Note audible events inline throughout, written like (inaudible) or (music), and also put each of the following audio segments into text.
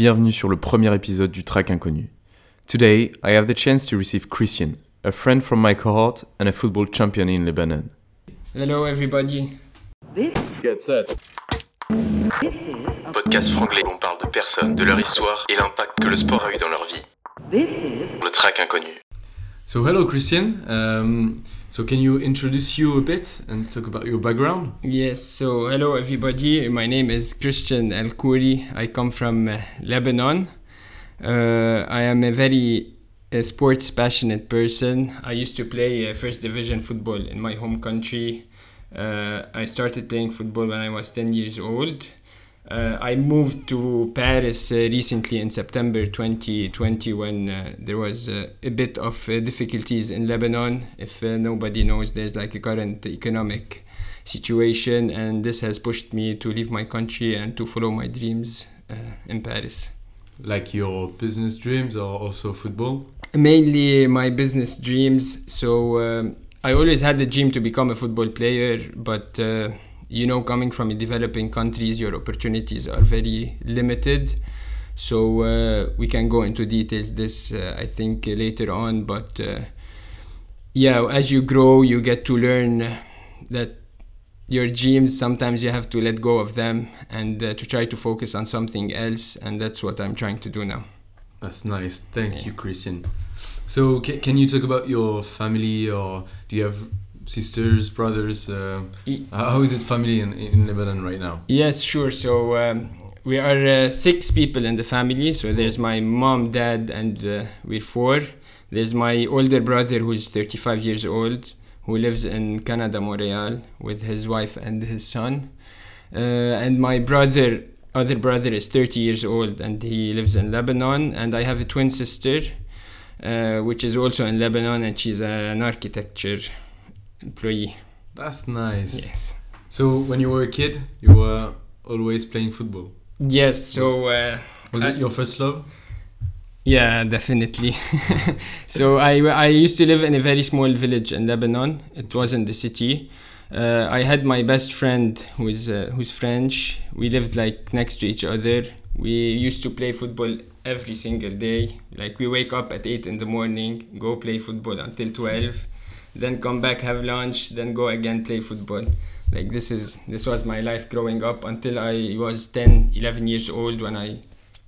Bienvenue sur le premier épisode du Track Inconnu. Today, I have the chance to receive Christian, a friend from my cohort and a football champion in Lebanon. Hello everybody. Get set. Podcast franglais où on parle de personnes, de leur histoire et l'impact que le sport a eu dans leur vie. Le track inconnu. So hello Christian. Um, so can you introduce you a bit and talk about your background? Yes, so hello everybody. My name is Christian El Kouri. I come from uh, Lebanon. Uh, I am a very uh, sports passionate person. I used to play uh, first division football in my home country. Uh, I started playing football when I was 10 years old. Uh, I moved to Paris uh, recently in September 2020 when uh, there was uh, a bit of uh, difficulties in Lebanon. If uh, nobody knows, there's like a current economic situation, and this has pushed me to leave my country and to follow my dreams uh, in Paris. Like your business dreams or also football? Mainly my business dreams. So um, I always had the dream to become a football player, but uh, you know, coming from developing countries, your opportunities are very limited. So uh, we can go into details this uh, I think uh, later on, but uh, yeah, as you grow, you get to learn that your dreams sometimes you have to let go of them and uh, to try to focus on something else, and that's what I'm trying to do now. That's nice. Thank you, Christian. So, ca- can you talk about your family, or do you have sisters, brothers? Uh, E- how is it family in, in Lebanon right now? Yes, sure. So um, we are uh, six people in the family. So there's my mom, dad, and uh, we're four. There's my older brother who's 35 years old, who lives in Canada, Montreal, with his wife and his son. Uh, and my brother, other brother, is 30 years old, and he lives in Lebanon. And I have a twin sister, uh, which is also in Lebanon, and she's an architecture employee. That's nice. Yes. So, when you were a kid, you were always playing football. Yes. So. Uh, Was I- it your first love? Yeah, definitely. (laughs) so I, I used to live in a very small village in Lebanon. It wasn't the city. Uh, I had my best friend who's uh, who's French. We lived like next to each other. We used to play football every single day. Like we wake up at eight in the morning, go play football until twelve, then come back have lunch, then go again play football. Like this is this was my life growing up until I was 10, 11 years old when I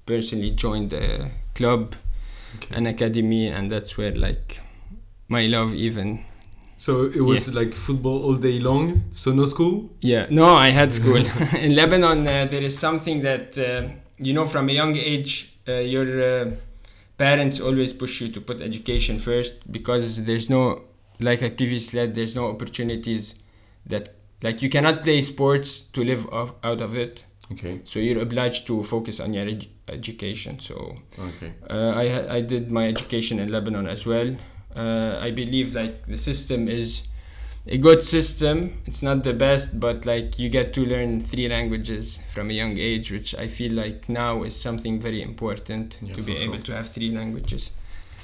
personally joined the club Okay. an academy and that's where like my love even So it was like football all day long. So no school. yeah no i had school (laughs) (laughs) in lebanon uh, there is something that uh, you know from a young age uh, your uh, parents always push you to put education first because there's no like i previously said there's no opportunities that like you cannot play sports to live off, out of it Okay. so you're obliged to focus on your edu- education so Okay. Uh, I I did my education in Lebanon as well. Uh, I believe like the system is a good system. It's not the best, but like you get to learn three languages from a young age, which I feel like now is something very important Yeah, to be for able to have three languages.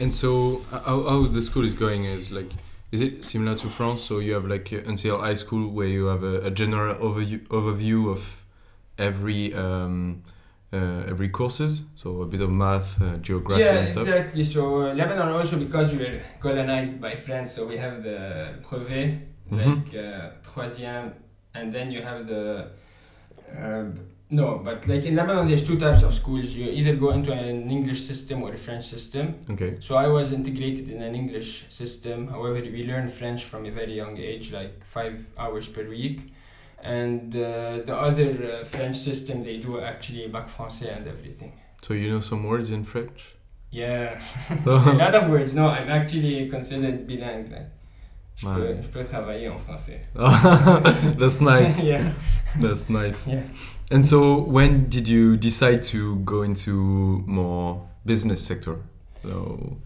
And so, how, how the school is going is like, is it similar to France? So you have like uh, until high school where you have a, a general overview overview of every um, uh, every courses. So a bit of math, uh, geography, yeah, and stuff. exactly. So uh, Lebanon also because we were colonized by France, so we have the brevet, Mhm. like uh, troisième, and then you have the uh, no, but like in Lebanon, there's two types of schools. You either go into an English system or a French system. Okay. So I was integrated in an English system. However, we learn French from a very young age, like five hours per week. And uh, the other uh, French system, they do actually bac français and everything. So you know some words in French. Yeah, (laughs) a lot of words. No, I'm actually considered bilingue. Like, je, peux, je peux travailler en français. (laughs) That's nice. (laughs) yeah. That's nice. Yeah. And so, when did you decide to go into more business sector? So,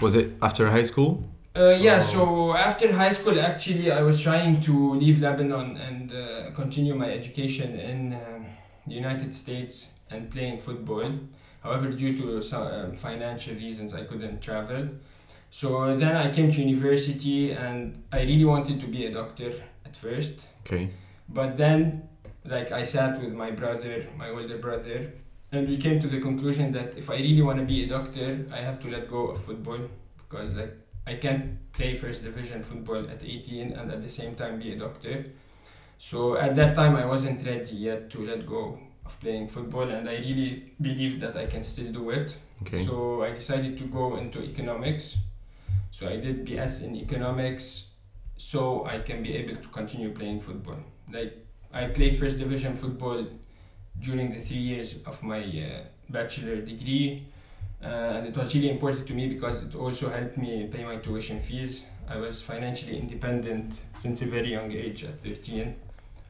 was it after high school? Uh, yeah, so after high school, actually, I was trying to leave Lebanon and uh, continue my education in um the United States and playing football. However, due to some um, financial reasons, I couldn't travel. So then I came to university and I really wanted to be a doctor at first. Okay. But then, like, I sat with my brother, my older brother, and we came to the conclusion that if I really want to be a doctor, I have to let go of football because like I can't play first division football at 18 and at the same time be a doctor. So at that time I wasn't ready yet to let go of playing football and I really believed that I can still do it. Okay. So I decided to go into economics. So I did BS in economics so I can be able to continue playing football. Like I played first division football during the three years of my uh, bachelor degree. Uh, and it was really important to me because it also helped me pay my tuition fees. I was financially independent since a very young age at 13.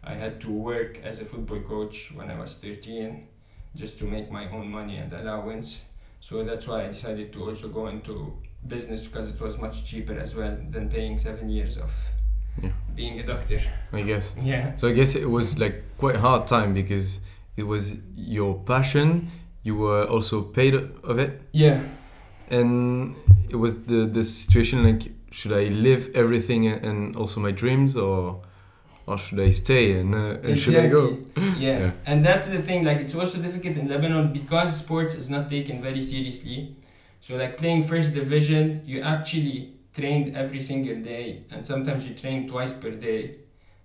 I had to work as a football coach when I was 13 just to make my own money and allowance. So that's why I decided to also go into business because it was much cheaper as well than paying seven years of Yeah. being a doctor. I guess. Yeah. So I guess it was like quite a hard time because it was your passion. You were also paid of it, Yeah. and it was the the situation like should I live everything and- also my dreams or or should I stay and, uh, and should I go? (laughs) Yeah. Yeah. and that's the thing. Like, it's also difficult in Lebanon because sports is not taken very seriously. So, like playing first division, you actually trained every single day, and sometimes you train twice per day.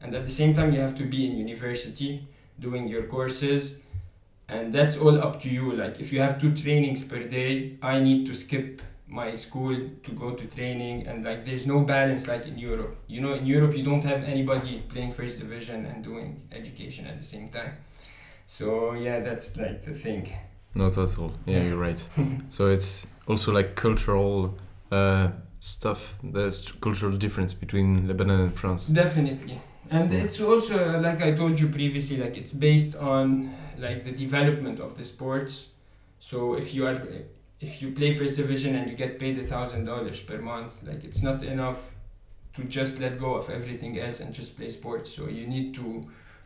And at the same time, you have to be in university doing your courses, and that's all up to you. Like, if you have two trainings per day, I need to skip my school to go to training and like there's no balance like in Europe. You know, in Europe you don't have anybody playing first division and doing education at the same time. So yeah, that's like the thing. Not at all. Yeah, Yeah. you're right. (laughs) so it's also like cultural uh, stuff. There's cultural difference between Lebanon and France. Definitely. And Yeah. it's also like I told you previously, like it's based on like the development of the sports. So if you are if you play first division and you get paid a thousand dollars per month, like it's not enough to just let go of everything else and just play sports. So you need to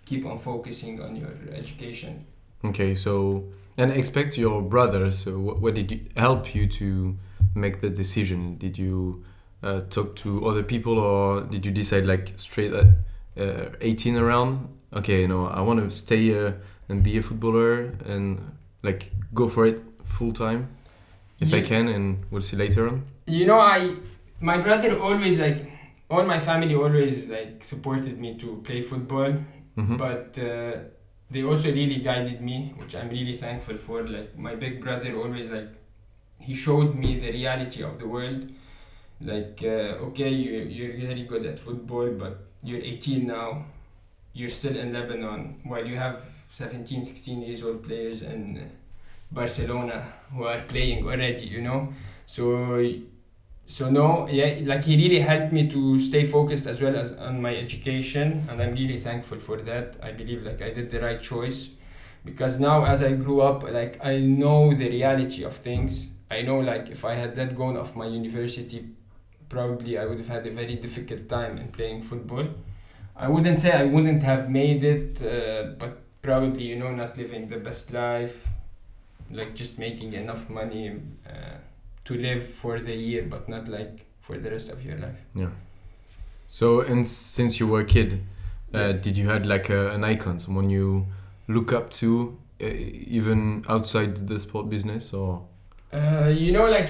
keep on focusing on your education. Okay, so and expect your brother. So what, what did you, help you to make the decision? Did you uh, talk to other people, or did you decide like straight at uh, 18 around? Okay, you know, I want to stay here and be a footballer and like go for it full time if I can, and we'll see later on. You know, I my brother always like all my family always like supported me to play football. Mhm. but uh, they also really guided me which i'm really thankful for like my big brother always like he showed me the reality of the world. Like uh, okay you, you're very good at football but you're 18 now. You're still in lebanon while you have 17 16 years old players in barcelona who are playing already you know? So so no yeah like he really helped me to stay focused as well as on my education and i'm really thankful for that. I believe like i did the right choice. Because now as i grew up like i know the reality of things i know like if i had let go of my university probably i would have had a very difficult time in playing football i wouldn't say i wouldn't have made it uh, but probably you know not living the best life like just making enough money uh, to live for the year but not like for the rest of your life Yeah. So and since you were a kid, uh, Yeah. did you had like a, an icon, someone you look up to, uh, even outside the sport business, or Uh, you know, like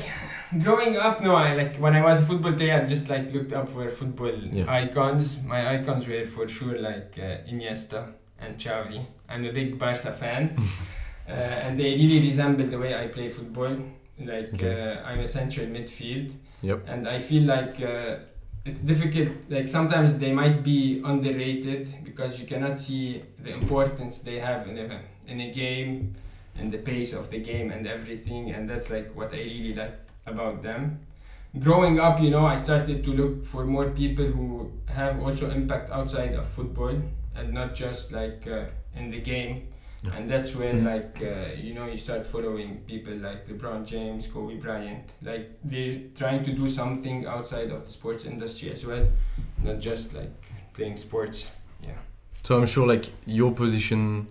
growing up, no, I like when I was a football player, I just like looked up for football Yeah. icons. My icons were for sure like uh, Iniesta and Xavi. I'm a big Barca fan, (laughs) uh, and they really resemble the way I play football. Like Okay. uh, I'm a central midfield, Yep. and I feel like uh, it's difficult. Like sometimes they might be underrated because you cannot see the importance they have in a in a game and the pace of the game and everything and that's like what i really liked about them. Growing up you know i started to look for more people who have also impact outside of football and not just like uh, in the game. Yeah. and that's when Mhm. like uh, you know you start following people like lebron james kobe bryant. Like they're trying to do something outside of the sports industry as well not just like playing sports. Yeah. So I'm sure like your position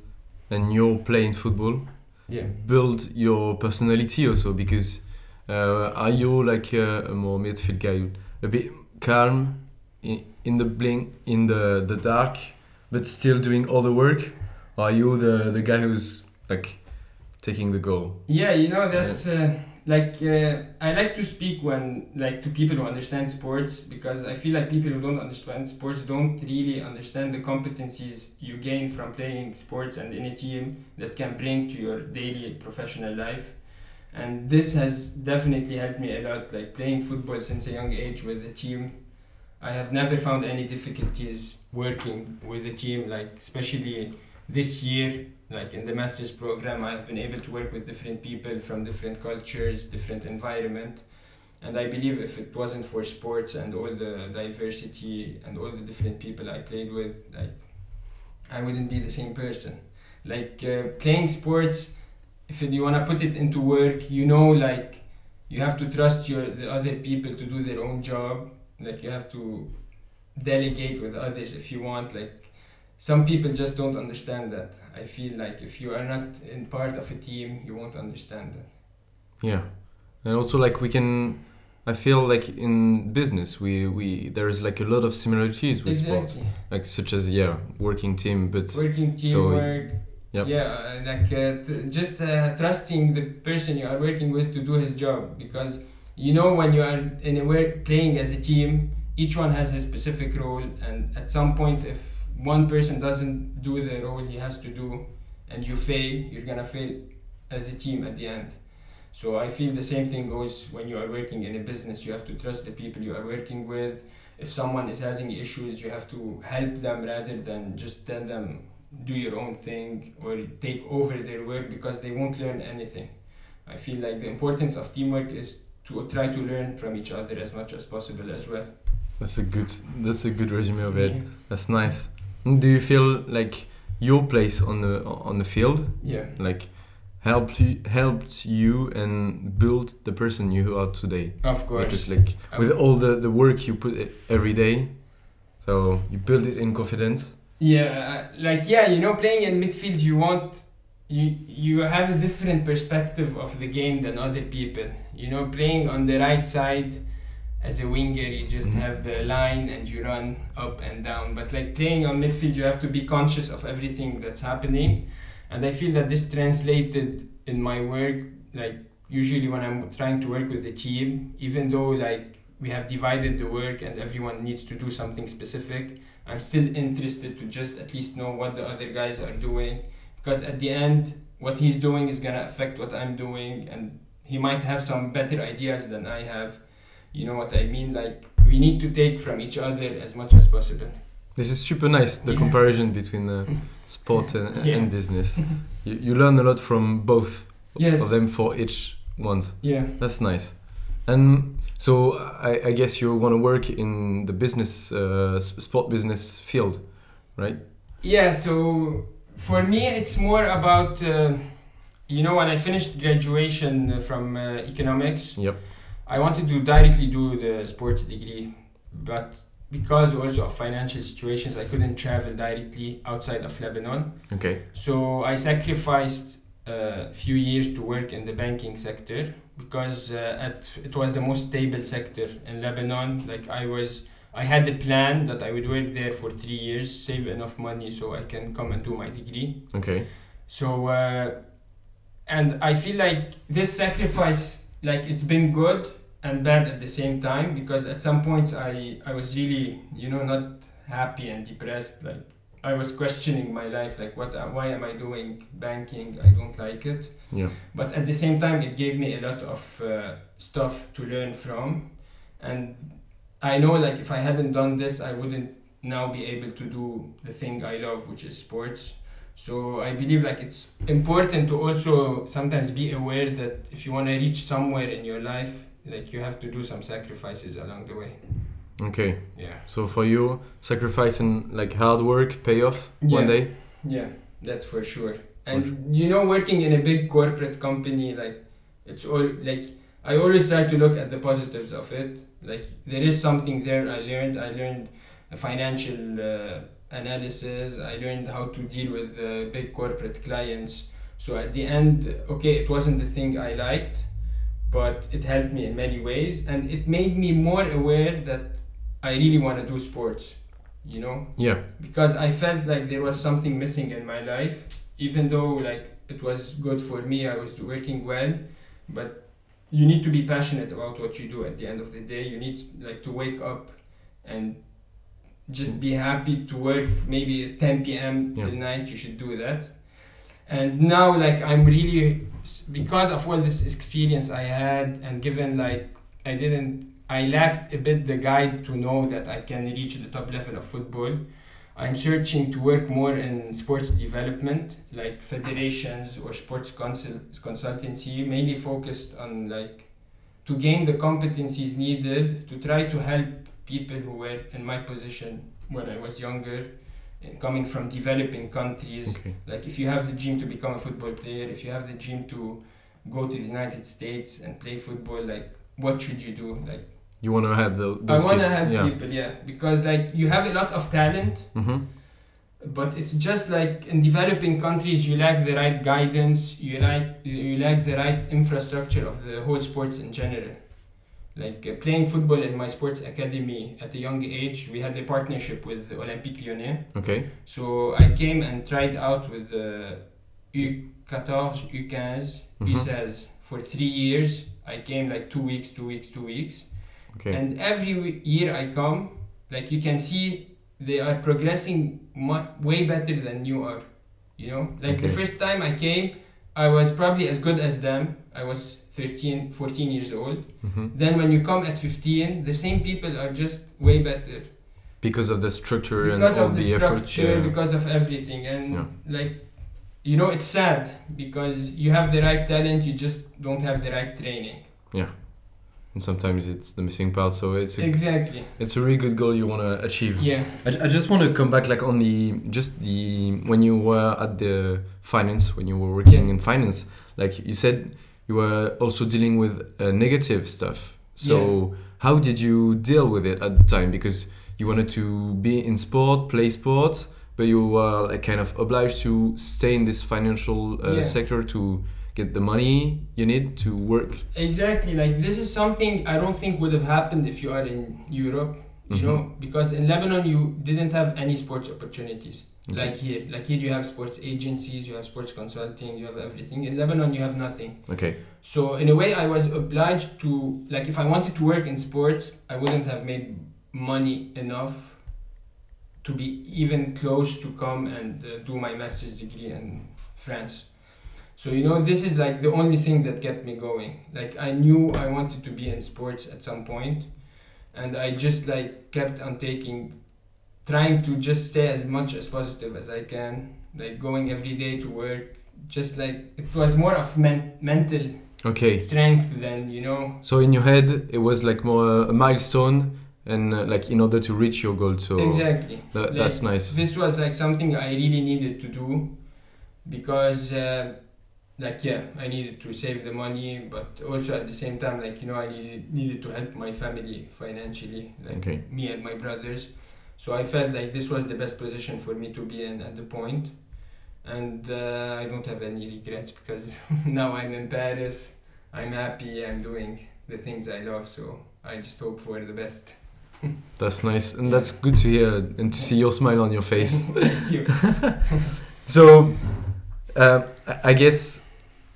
and your playing football yeah build your personality also because uh, are you like a, a more midfield guy, a bit calm in, in the blink in the the dark, but still doing all the work? Or are you the the guy who's like taking the goal. Yeah, you know that's uh, like uh, I like to speak when like to people who understand sports because I feel like people who don't understand sports don't really understand the competencies you gain from playing sports and in a team that can bring to your daily professional life. And this has definitely helped me a lot. Like playing football since a young age with a team, I have never found any difficulties working with a team. Like especially this year, like in the master's program i've been able to work with different people from different cultures different environment. And i believe if it wasn't for sports and all the diversity and all the different people i played with like i wouldn't be the same person. Like uh, playing sports if you want to put it into work you know like you have to trust your the other people to do their own job. Like you have to delegate with others if you want like some people just don't understand that. I feel like if you are not in part of a team, you won't understand that. Yeah, and also like we can. I feel like in business we we there is like a lot of similarities with exactly. sports, like such as yeah working team, but working teamwork. So, yep. Yeah, like uh, t- just uh, trusting the person you are working with to do his job because you know when you are in a work playing as a team, each one has his specific role, and at some point if one person doesn't do the role he has to do and you fail you're gonna fail as a team at the end. So i feel the same thing goes when you are working in a business. You have to trust the people you are working with. If someone is having issues you have to help them rather than just tell them do your own thing or take over their work because they won't learn anything. I feel like the importance of teamwork is to try to learn from each other as much as possible as well. That's a good that's a good resume of it. Yeah. that's nice do you feel like your place on the on the field, yeah, like helped you, helped you and build the person you are today? Of course. Because like with all the the work you put every day, so you build it in confidence. Yeah, uh, like yeah, you know, playing in midfield, you want you you have a different perspective of the game than other people. You know, playing on the right side as a winger you just mm-hmm. have the line and you run up and down. But like playing on midfield you have to be conscious of everything that's happening. And i feel that this translated in my work like usually when i'm trying to work with a team even though like we have divided the work and everyone needs to do something specific i'm still interested to just at least know what the other guys are doing. Because at the end what he's doing is going to affect what i'm doing and he might have some better ideas than i have you know what I mean? Like we need to take from each other as much as possible. This is super nice. The yeah. comparison between the (laughs) sport and, yeah. and business. (laughs) you, you learn a lot from both yes. of them for each ones. Yeah, that's nice. And so I, I guess you want to work in the business, uh, sport business field, right? Yeah. So for me, it's more about. Uh, you know, when I finished graduation from uh, economics, yep I wanted to directly do the sports degree, but because also of financial situations, I couldn't travel directly outside of Lebanon. Okay. So I sacrificed a few years to work in the banking sector because uh, at, it was the most stable sector in Lebanon. Like I was, I had a plan that I would work there for three years, save enough money so I can come and do my degree. Okay. So, uh, and I feel like this sacrifice like it's been good and bad at the same time because at some points I I was really you know not happy and depressed. Like I was questioning my life like what why am I doing banking? I don't like it. Yeah. But at the same time it gave me a lot of uh, stuff to learn from. And I know like if I hadn't done this I wouldn't now be able to do the thing I love which is sports so I believe like it's important to also sometimes be aware that if you want to reach somewhere in your life, like you have to do some sacrifices along the way. Okay. Yeah. So for you, sacrificing like hard work pay off yeah. one day. Yeah, that's for sure. And sure. you know, working in a big corporate company, like it's all like I always try to look at the positives of it. Like there is something there I learned. I learned financial. Uh, analysis. I learned how to deal with uh, big corporate clients. So at the end, okay, it wasn't the thing I liked, but it helped me in many ways, and it made me more aware that I really want to do sports. You know. Yeah. Because I felt like there was something missing in my life, even though like it was good for me. I was working well, but you need to be passionate about what you do. At the end of the day, you need like to wake up and just be happy to work. Maybe at 10 p.m. Yeah. till night, you should do that. And now, like I'm really because of all this experience I had, and given like I didn't, I lacked a bit the guide to know that I can reach the top level of football. I'm searching to work more in sports development, like federations or sports consult- consultancy, mainly focused on like to gain the competencies needed to try to help people who were in my position when I was younger, and coming from developing countries. Okay. Like if you have the dream to become a football player, if you have the dream to go to the United States and play football, like what should you do? Like You want to have the. I want to help yeah. people, yeah, because like you have a lot of talent, Mm-hmm. but it's just like in developing countries you lack the right guidance, you lack you lack the right infrastructure of the whole sports in general. Like uh, playing football in my sports academy at a young age, we had a partnership with Olympique Lyonnais. Okay. So I came and tried out with the U14, U15, Mhm. U16 for three years. I came like two weeks, two weeks, two weeks. Okay. And every w- year I come, like you can see they are progressing mu- way better than you are. You know, like the first time I came, I was probably as good as them. I was 13, 14 years old. mm-hmm. Then when you come at 15, the same people are just way better Because of the structure because and all of the, the, effort. structure, yeah. because of everything, and Yeah. like you know, it's sad because you have the right talent, you just don't have the right training. And sometimes it's the missing part. So it's a, Exactly. it's a really good goal you want to achieve. Yeah. I, I just want to come back like on the just the when you were at the finance when you were working in finance like you said you were also dealing with uh, negative stuff so how did you deal with it at the time because you wanted to be in sport play sport but you were like kind of obliged to stay in this financial uh, Yeah. sector to get the money you need to work Exactly. Like this is something I don't think would have happened if you are in Europe. You Mhm. know, because in Lebanon you didn't have any sports opportunities Okay. like here. Like here you have sports agencies, you have sports consulting, you have everything. In Lebanon you have nothing. okay So in a way, I was obliged to like if I wanted to work in sports, I wouldn't have made money enough to be even close to come and uh, do my master's degree in France. So you know, this is like the only thing that kept me going. Like I knew I wanted to be in sports at some point, and I just like kept on taking, trying to just stay as much as positive as I can. Like going every day to work, just like it was more of men- mental okay strength than you know so in your head it was like more a milestone and uh, like in order to reach your goal so exactly Like, that's nice. this was like something i really needed to do because uh, like yeah i needed to save the money but also at the same time like you know i needed, needed to help my family financially like Okay. me and my brothers so i felt like this was the best position for me to be in at the point and uh, i don't have any regrets because (laughs) now i'm in paris i'm happy i'm doing the things i love so i just hope for the best (laughs) That's nice, and that's good to hear and to see your smile on your face. (laughs) thank you so, uh, I- I guess,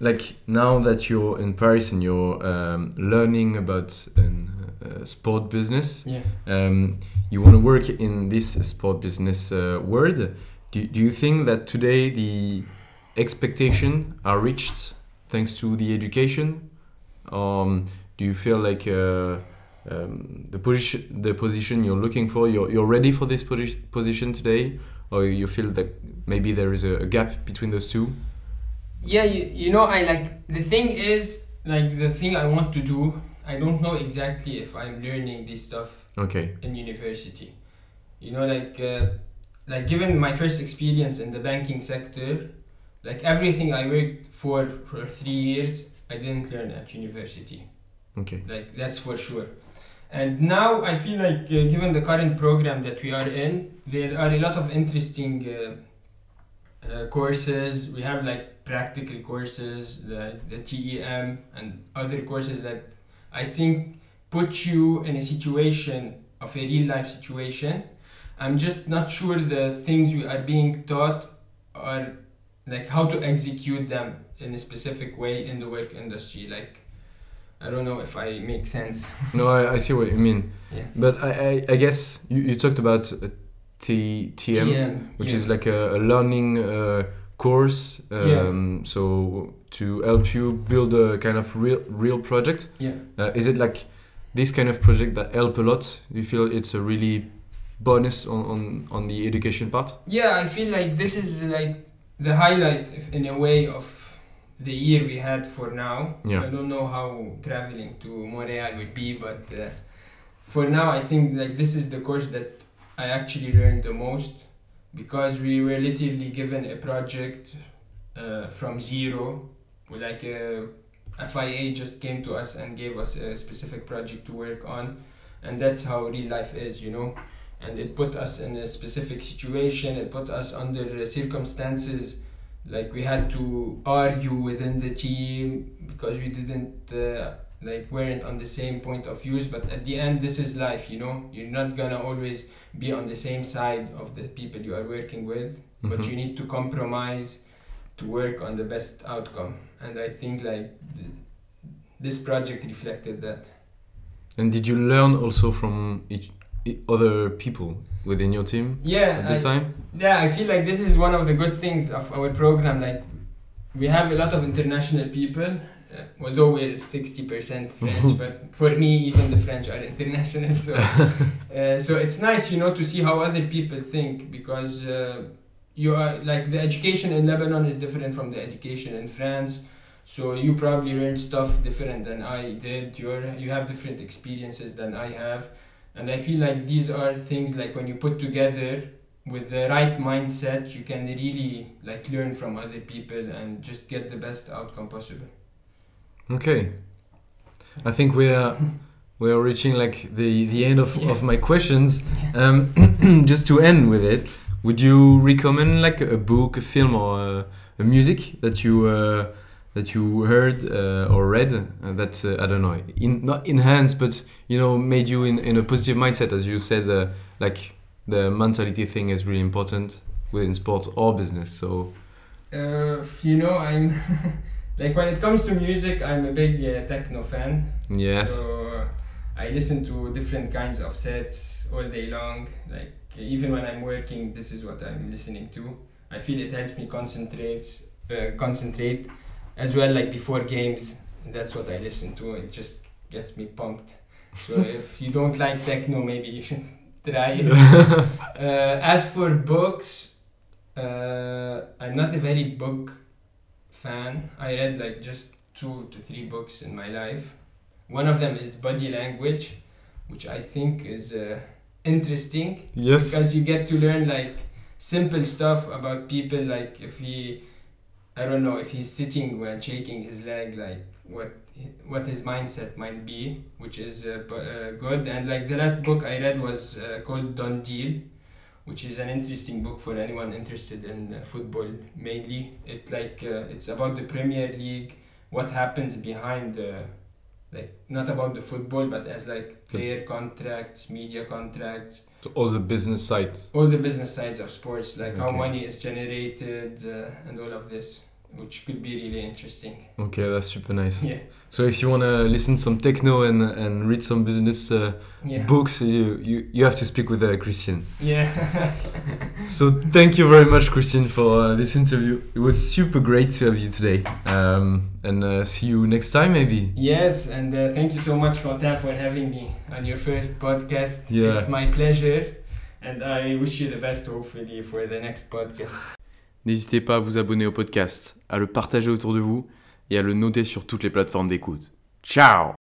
like now that you're in Paris and you're um, learning about uh, sport business, yeah um, you want to work in this sport business uh, world. Do, do you think that today the expectation are reached thanks to the education? Um, do you feel like uh, um, the position the position you're looking for you're, you're ready for this posi- position today, or you feel that maybe there is a, a gap between those two? Yeah you, you know i like the thing is like the thing i want to do i don't know exactly if i'm learning this stuff Okay. in university you know like uh, like given my first experience in the banking sector like everything i worked for for three years i didn't learn at university Okay. like that's for sure and now i feel like uh, given the current program that we are in there are a lot of interesting uh, uh, courses we have like practical courses the, the tem and other courses that i think put you in a situation of a real life situation i'm just not sure the things we are being taught are like how to execute them in a specific way in the work industry. Like I don't know if I make sense. (laughs) no, I, I see what you mean. Yeah. But I, I, I guess you, you talked about uh, T, TM, TM, which yeah. is like a, a learning uh, course. Um, So to help you build a kind of real real project. yeah. Uh, is it like this kind of project that help a lot? You feel it's a really bonus on, on, on the education part? Yeah, I feel like this is like the highlight in a way of the year we had for now. Yeah. I don't know how traveling to Montreal would be, but uh, for now, I think like this is the course that I actually learned the most because we were literally given a project uh, from zero. Like a FIA just came to us and gave us a specific project to work on, and that's how real life is, you know and it put us in a specific situation it put us under circumstances like we had to argue within the team because we didn't uh, like weren't on the same point of views but at the end this is life you know you're not gonna always be on the same side of the people you are working with but Mhm. you need to compromise to work on the best outcome and i think like th- this project reflected that And did you learn also from each, other people within your team yeah at the I- time? Yeah, I feel like this is one of the good things of our program. Like, we have a lot of international people, uh, although we're 60% French, (laughs) but for me, even the French are international. So, (laughs) uh, so it's nice, you know, to see how other people think because uh, you are like the education in Lebanon is different from the education in France. So you probably learn stuff different than I did. You're you have different experiences than I have, and I feel like these are things like when you put together with the right mindset, you can really like learn from other people and just get the best outcome possible. Okay. I think we are we are reaching like the the end of, Yeah. of my questions. Um, (clears throat) just to end with it, would you recommend like a book, a film, or a, a music that you uh, that you heard uh, or read uh, that uh, I don't know, in, not enhanced, but you know, made you in, in a positive mindset, as you said, uh, like the mentality thing is really important within sports or business. So Uh, you know, I'm (laughs) like when it comes to music, I'm a big uh, techno fan. yes, So I listen to different kinds of sets all day long. Like even when I'm working, this is what I'm listening to. I feel it helps me concentrate, uh, concentrate, as well. Like before games, that's what I listen to. It just gets me pumped. So (laughs) if you don't like techno, maybe you should (laughs) try it. (laughs) uh, as for books, uh, I'm not a very book fan. I read like just two to three books in my life. One of them is Body Language, which I think is uh, interesting yes, because you get to learn like simple stuff about people. Like if he, I don't know, if he's sitting when shaking his leg, like what what his mindset might be, which is uh, uh, good. And like the last book I read was uh, called Done Deal, which is an interesting book for anyone interested in uh, football mainly. It like uh, it's about the Premier League, what happens behind the like not about the football, but as like player contracts, media contracts, So all the business sides. all the business sides of sports, like how money is generated uh, and all of this, which could be really interesting. Okay, that's super nice. Yeah, So if you wanna listen some techno and and read some business uh, yeah, books, you, you you have to speak with uh, Christian. yeah. (laughs) So thank you very much, Christian, for uh, this interview. It was super great to have you today, um, and uh, see you next time maybe. yes, and uh, thank you so much, Quentin, for having me on your first podcast. Yeah. It's my pleasure, and I wish you the best, hopefully, for the next podcast. N'hésitez pas à vous abonner au podcast, à le partager autour de vous et à le noter sur toutes les plateformes d'écoute. Ciao